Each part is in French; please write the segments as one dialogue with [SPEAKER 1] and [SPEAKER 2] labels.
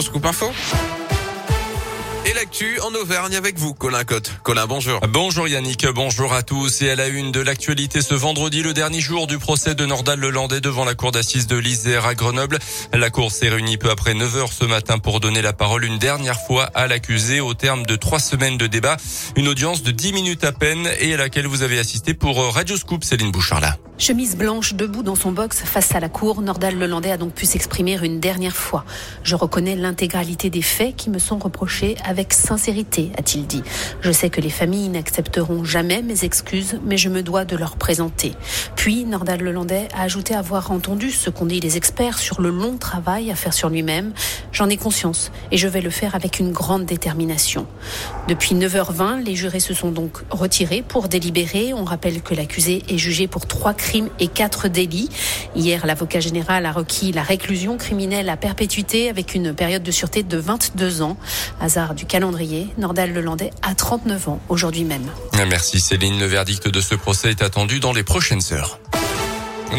[SPEAKER 1] Scoop info. Et l'actu en Auvergne avec vous, Colin Cotte. Colin, bonjour.
[SPEAKER 2] Bonjour Yannick, bonjour à tous. Et à la une de l'actualité ce vendredi, le dernier jour du procès de Nordal Lelandais devant la cour d'assises de l'Isère à Grenoble. La cour s'est réunie peu après 9 heures ce matin pour donner la parole une dernière fois à l'accusé au terme de trois semaines de débat. Une audience de 10 minutes à peine et à laquelle vous avez assisté pour Radio Scoop, Céline Bouchard
[SPEAKER 3] Chemise blanche debout dans son box face à la cour, Nordal Lelandais a donc pu s'exprimer une dernière fois. Je reconnais l'intégralité des faits qui me sont reprochés avec sincérité, a-t-il dit. Je sais que les familles n'accepteront jamais mes excuses, mais je me dois de leur présenter. Puis, Nordal Lelandais a ajouté avoir entendu ce qu'ont dit les experts sur le long travail à faire sur lui-même. J'en ai conscience et je vais le faire avec une grande détermination. Depuis 9h20, les jurés se sont donc retirés pour délibérer. On rappelle que l'accusé est jugé pour trois crimes et quatre délits. Hier, l'avocat général a requis la réclusion criminelle à perpétuité avec une période de sûreté de 22 ans. Hasard du calendrier, Nordal Lelandais a 39 ans aujourd'hui même.
[SPEAKER 2] Merci Céline. Le verdict de ce procès est attendu dans les prochaines heures.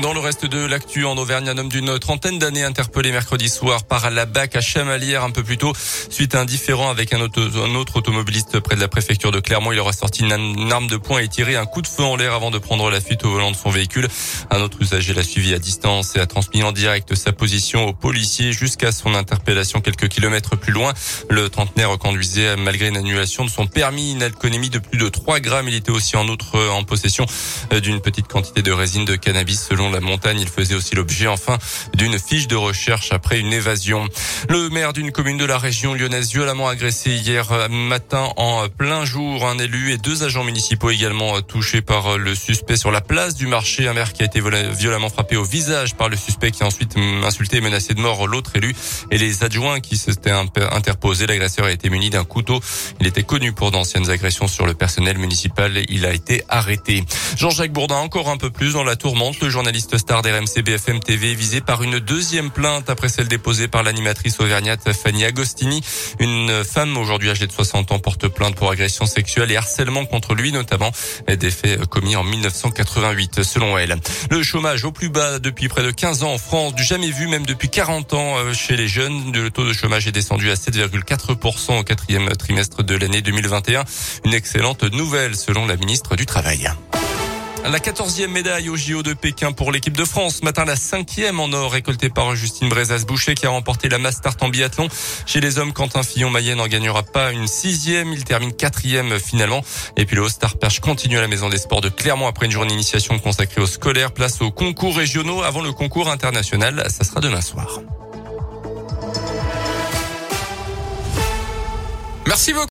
[SPEAKER 2] Dans le reste de l'actu en Auvergne, un homme d'une trentaine d'années interpellé mercredi soir par la BAC à Chamalières un peu plus tôt suite à un différend avec un, autre automobiliste près de la préfecture de Clermont. Il aura sorti une, arme de poing et tiré un coup de feu en l'air avant de prendre la fuite au volant de son véhicule. Un autre usager l'a suivi à distance et a transmis en direct sa position aux policiers jusqu'à son interpellation quelques kilomètres plus loin. Le trentenaire conduisait malgré une annulation de son permis, une alcoolémie de plus de 3 grammes. Il était aussi en outre en possession d'une petite quantité de résine de cannabis la montagne. Il faisait aussi l'objet, enfin, d'une fiche de recherche après une évasion. Le maire d'une commune de la région lyonnaise violemment agressé hier matin en plein jour. Un élu et deux agents municipaux également touchés par le suspect sur la place du marché. Un maire qui a été violemment frappé au visage par le suspect qui a ensuite insulté et menacé de mort l'autre élu et les adjoints qui s'étaient interposés. L'agresseur a été muni d'un couteau. Il était connu pour d'anciennes agressions sur le personnel municipal. Il a été arrêté. Jean-Jacques Bourdin encore un peu plus dans la tourmente. Le journaliste star d'RMC BFM TV visé par une deuxième plainte après celle déposée par l'animatrice auvergnate Fanny Agostini. Une femme aujourd'hui âgée de 60 ans porte plainte pour agression sexuelle et harcèlement contre lui, notamment des faits commis en 1988 selon elle. Le chômage au plus bas depuis près de 15 ans en France, du jamais vu même depuis 40 ans euh, chez les jeunes. Le taux de chômage est descendu à 7,4% au quatrième trimestre de l'année 2021. Une excellente nouvelle selon la ministre du Travail. La quatorzième médaille au JO de Pékin pour l'équipe de France. Ce matin, la cinquième en or récoltée par Justine Brezas-Boucher qui a remporté la Master en biathlon. Chez les hommes, Quentin Fillon-Maillet n'en gagnera pas une sixième. Il termine quatrième finalement. Et puis le Haut-Star Perche continue à la Maison des Sports de Clermont après une journée d'initiation consacrée aux scolaires. Place aux concours régionaux avant le concours international. Ça sera demain soir.
[SPEAKER 1] Merci beaucoup.